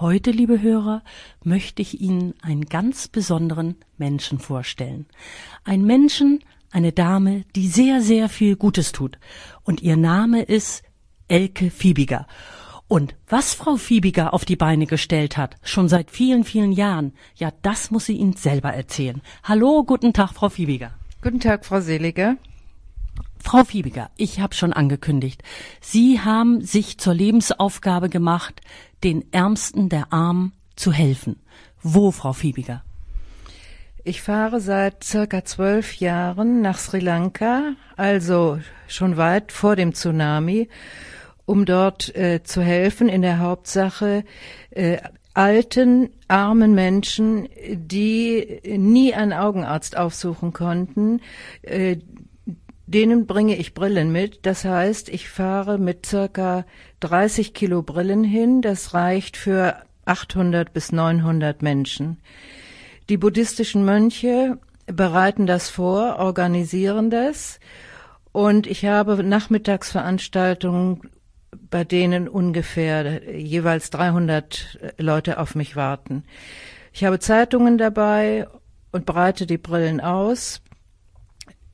Heute, liebe Hörer, möchte ich Ihnen einen ganz besonderen Menschen vorstellen. Ein Menschen, eine Dame, die sehr, sehr viel Gutes tut. Und ihr Name ist Elke Fiebiger. Und was Frau Fiebiger auf die Beine gestellt hat, schon seit vielen, vielen Jahren, ja, das muss sie Ihnen selber erzählen. Hallo, guten Tag, Frau Fiebiger. Guten Tag, Frau Seliger. Frau Fiebiger, ich habe schon angekündigt, Sie haben sich zur Lebensaufgabe gemacht, den Ärmsten der Armen zu helfen. Wo, Frau Fiebiger? Ich fahre seit circa zwölf Jahren nach Sri Lanka, also schon weit vor dem Tsunami, um dort äh, zu helfen, in der Hauptsache äh, alten, armen Menschen, die nie einen Augenarzt aufsuchen konnten, äh, denen bringe ich Brillen mit. Das heißt, ich fahre mit circa 30 Kilo Brillen hin. Das reicht für 800 bis 900 Menschen. Die buddhistischen Mönche bereiten das vor, organisieren das. Und ich habe Nachmittagsveranstaltungen, bei denen ungefähr jeweils 300 Leute auf mich warten. Ich habe Zeitungen dabei und breite die Brillen aus,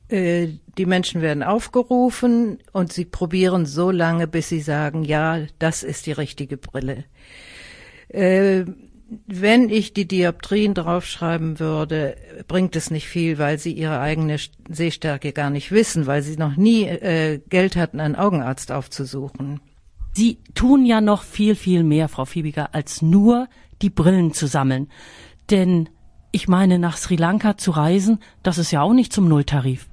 äh, die Menschen werden aufgerufen und sie probieren so lange, bis sie sagen, ja, das ist die richtige Brille. Äh, wenn ich die Dioptrien draufschreiben würde, bringt es nicht viel, weil sie ihre eigene Sehstärke gar nicht wissen, weil sie noch nie äh, Geld hatten, einen Augenarzt aufzusuchen. Sie tun ja noch viel, viel mehr, Frau Fiebiger, als nur die Brillen zu sammeln. Denn ich meine, nach Sri Lanka zu reisen, das ist ja auch nicht zum Nulltarif.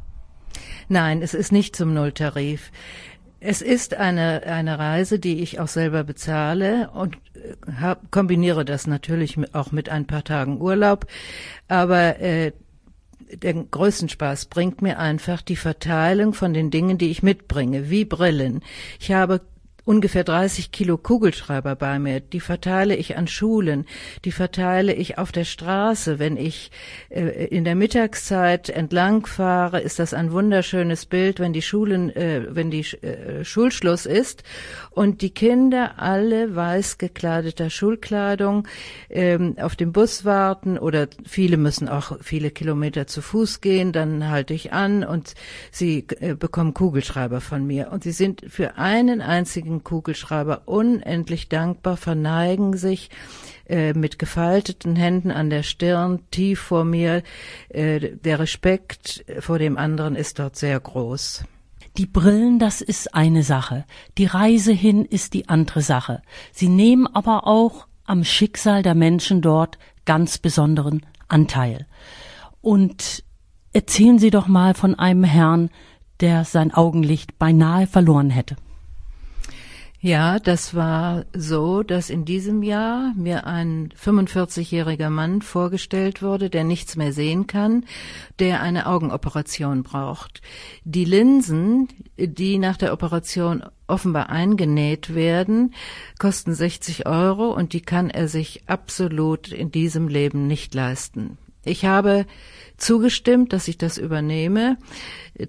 Nein, es ist nicht zum Nulltarif. Es ist eine, eine Reise, die ich auch selber bezahle und äh, hab, kombiniere das natürlich auch mit ein paar Tagen Urlaub. Aber äh, den größten Spaß bringt mir einfach die Verteilung von den Dingen, die ich mitbringe, wie Brillen. Ich habe ungefähr 30 Kilo Kugelschreiber bei mir. Die verteile ich an Schulen, die verteile ich auf der Straße. Wenn ich äh, in der Mittagszeit entlang fahre, ist das ein wunderschönes Bild, wenn die Schulen, äh, wenn die äh, Schulschluss ist und die Kinder alle weiß gekleideter Schulkleidung ähm, auf dem Bus warten oder viele müssen auch viele Kilometer zu Fuß gehen, dann halte ich an und sie äh, bekommen Kugelschreiber von mir und sie sind für einen einzigen riesigen Kugelschreiber unendlich dankbar, verneigen sich äh, mit gefalteten Händen an der Stirn tief vor mir. Äh, der Respekt vor dem anderen ist dort sehr groß. Die Brillen, das ist eine Sache. Die Reise hin ist die andere Sache. Sie nehmen aber auch am Schicksal der Menschen dort ganz besonderen Anteil. Und erzählen Sie doch mal von einem Herrn, der sein Augenlicht beinahe verloren hätte. Ja, das war so, dass in diesem Jahr mir ein 45-jähriger Mann vorgestellt wurde, der nichts mehr sehen kann, der eine Augenoperation braucht. Die Linsen, die nach der Operation offenbar eingenäht werden, kosten 60 Euro und die kann er sich absolut in diesem Leben nicht leisten. Ich habe zugestimmt, dass ich das übernehme,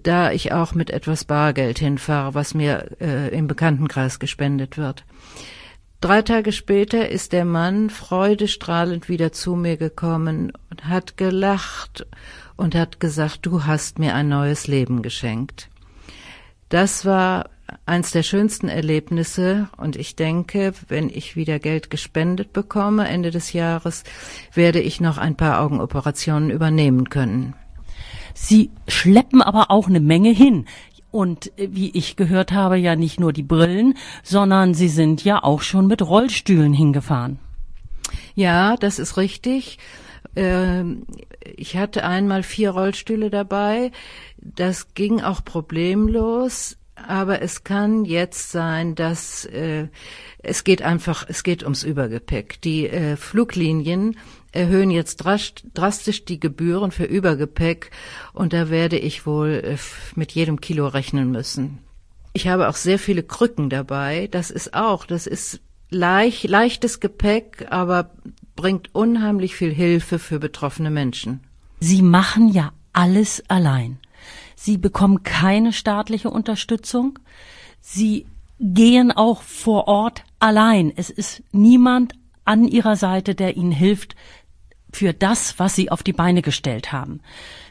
da ich auch mit etwas Bargeld hinfahre, was mir äh, im Bekanntenkreis gespendet wird. Drei Tage später ist der Mann freudestrahlend wieder zu mir gekommen und hat gelacht und hat gesagt, du hast mir ein neues Leben geschenkt. Das war eins der schönsten Erlebnisse und ich denke, wenn ich wieder Geld gespendet bekomme Ende des Jahres, werde ich noch ein paar Augenoperationen übernehmen können. Sie schleppen aber auch eine Menge hin. Und wie ich gehört habe, ja nicht nur die Brillen, sondern Sie sind ja auch schon mit Rollstühlen hingefahren. Ja, das ist richtig. Ähm, ich hatte einmal vier Rollstühle dabei. Das ging auch problemlos aber es kann jetzt sein, dass äh, es geht einfach, es geht ums Übergepäck. Die äh, Fluglinien erhöhen jetzt drastisch die Gebühren für Übergepäck und da werde ich wohl äh, mit jedem Kilo rechnen müssen. Ich habe auch sehr viele Krücken dabei. Das ist auch, das ist leicht, leichtes Gepäck, aber bringt unheimlich viel Hilfe für betroffene Menschen. Sie machen ja alles allein. Sie bekommen keine staatliche Unterstützung. Sie gehen auch vor Ort allein. Es ist niemand an ihrer Seite, der ihnen hilft, für das, was Sie auf die Beine gestellt haben.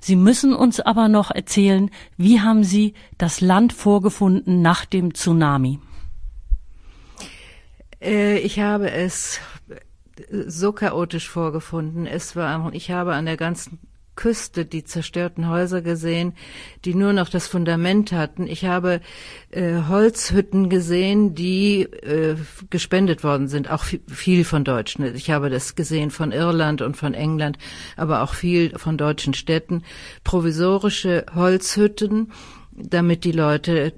Sie müssen uns aber noch erzählen, wie haben Sie das Land vorgefunden nach dem Tsunami? Äh, ich habe es so chaotisch vorgefunden. Es war, ich habe an der ganzen Küste die zerstörten Häuser gesehen, die nur noch das Fundament hatten. Ich habe äh, Holzhütten gesehen, die äh, gespendet worden sind, auch viel von Deutschen. Ich habe das gesehen von Irland und von England, aber auch viel von deutschen Städten. Provisorische Holzhütten, damit die Leute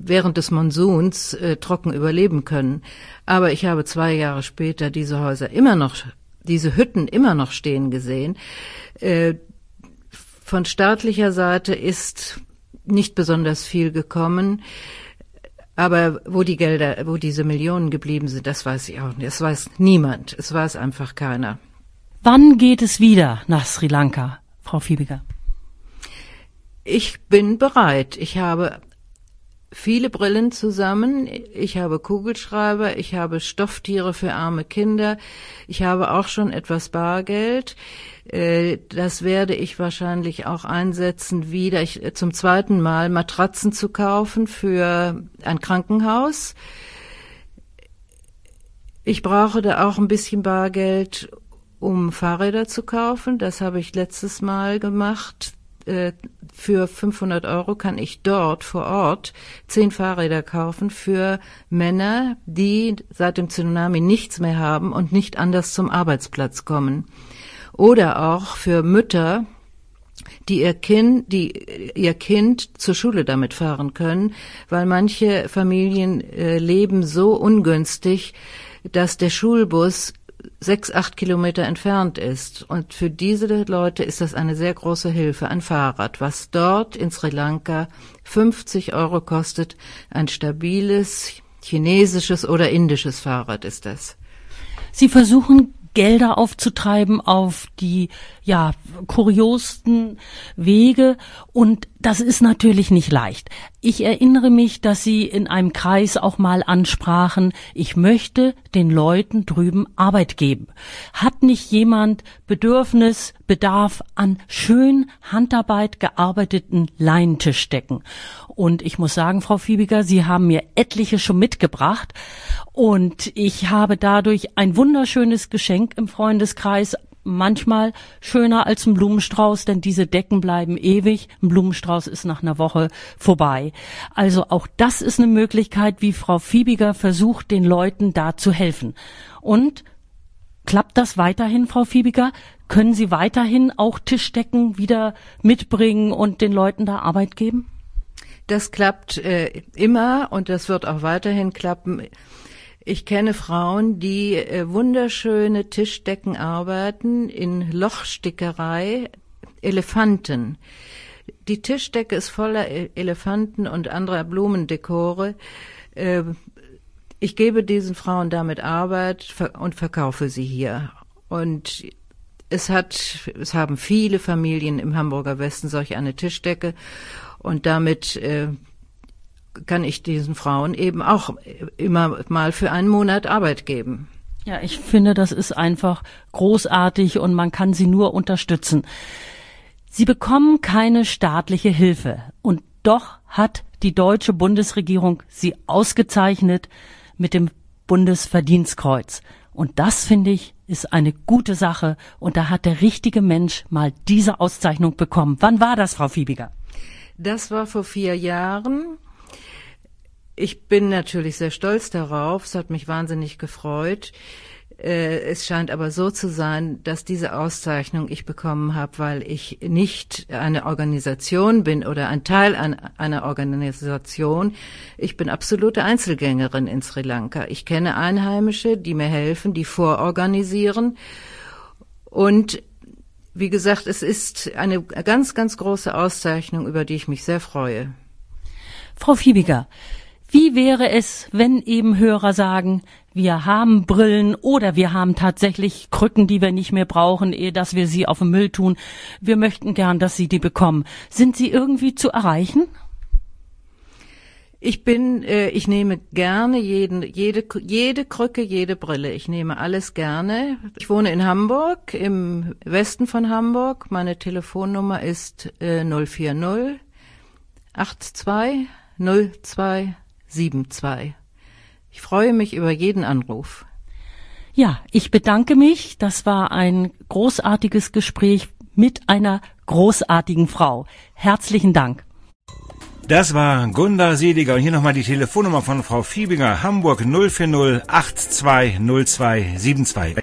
während des Monsuns äh, trocken überleben können. Aber ich habe zwei Jahre später diese Häuser immer noch, diese Hütten immer noch stehen gesehen. Äh, von staatlicher Seite ist nicht besonders viel gekommen. Aber wo die Gelder, wo diese Millionen geblieben sind, das weiß ich auch nicht. Das weiß niemand. Es weiß einfach keiner. Wann geht es wieder nach Sri Lanka, Frau Fiebiger? Ich bin bereit. Ich habe viele Brillen zusammen. Ich habe Kugelschreiber, ich habe Stofftiere für arme Kinder, ich habe auch schon etwas Bargeld. Äh, das werde ich wahrscheinlich auch einsetzen, wieder ich, zum zweiten Mal Matratzen zu kaufen für ein Krankenhaus. Ich brauche da auch ein bisschen Bargeld, um Fahrräder zu kaufen. Das habe ich letztes Mal gemacht. Äh, für 500 Euro kann ich dort vor Ort zehn Fahrräder kaufen für Männer, die seit dem Tsunami nichts mehr haben und nicht anders zum Arbeitsplatz kommen. Oder auch für Mütter, die ihr Kind, die ihr Kind zur Schule damit fahren können, weil manche Familien äh, leben so ungünstig, dass der Schulbus sechs, acht Kilometer entfernt ist. Und für diese Leute ist das eine sehr große Hilfe, ein Fahrrad, was dort in Sri Lanka 50 Euro kostet. Ein stabiles chinesisches oder indisches Fahrrad ist das. Sie versuchen Gelder aufzutreiben auf die ja kuriosten Wege und das ist natürlich nicht leicht. Ich erinnere mich, dass Sie in einem Kreis auch mal ansprachen, ich möchte den Leuten drüben Arbeit geben. Hat nicht jemand Bedürfnis, Bedarf an schön Handarbeit gearbeiteten Leinentischdecken? Und ich muss sagen, Frau Fiebiger, Sie haben mir etliche schon mitgebracht und ich habe dadurch ein wunderschönes Geschenk im Freundeskreis manchmal schöner als ein Blumenstrauß, denn diese Decken bleiben ewig. Ein Blumenstrauß ist nach einer Woche vorbei. Also auch das ist eine Möglichkeit, wie Frau Fiebiger versucht, den Leuten da zu helfen. Und klappt das weiterhin, Frau Fiebiger? Können Sie weiterhin auch Tischdecken wieder mitbringen und den Leuten da Arbeit geben? Das klappt äh, immer und das wird auch weiterhin klappen. Ich kenne Frauen, die äh, wunderschöne Tischdecken arbeiten in Lochstickerei, Elefanten. Die Tischdecke ist voller e-, Elefanten und anderer Blumendekore. Äh, ich gebe diesen Frauen damit Arbeit und verkaufe sie hier. Und es hat, es haben viele Familien im Hamburger Westen solch eine Tischdecke und damit äh, kann ich diesen Frauen eben auch immer mal für einen Monat Arbeit geben. Ja, ich finde, das ist einfach großartig und man kann sie nur unterstützen. Sie bekommen keine staatliche Hilfe und doch hat die deutsche Bundesregierung sie ausgezeichnet mit dem Bundesverdienstkreuz. Und das finde ich ist eine gute Sache und da hat der richtige Mensch mal diese Auszeichnung bekommen. Wann war das, Frau Fiebiger? Das war vor vier Jahren ich bin natürlich sehr stolz darauf. Es hat mich wahnsinnig gefreut. Äh, es scheint aber so zu sein, dass diese Auszeichnung ich bekommen habe, weil ich nicht eine Organisation bin oder ein Teil einer Organisation. Ich bin absolute Einzelgängerin in Sri Lanka. Ich kenne Einheimische, die mir helfen, die vororganisieren. Und wie gesagt, es ist eine ganz, ganz große Auszeichnung, über die ich mich sehr freue. Frau Fiebiger, wie wäre es, wenn eben Hörer sagen, wir haben Brillen oder wir haben tatsächlich Krücken, die wir nicht mehr brauchen, ehe dass wir sie auf den Müll tun. Wir möchten gern, dass sie die bekommen. Sind sie irgendwie zu erreichen? Ich bin, äh, ich nehme gerne jeden, jede, jede Krücke, jede Brille. Ich nehme alles gerne. Ich wohne in Hamburg, im Westen von Hamburg. Meine Telefonnummer ist äh, 040 82 02 72. Ich freue mich über jeden Anruf. Ja, ich bedanke mich. Das war ein großartiges Gespräch mit einer großartigen Frau. Herzlichen Dank. Das war Gunda Seliger und hier nochmal die Telefonnummer von Frau Fiebinger, Hamburg 040 820272.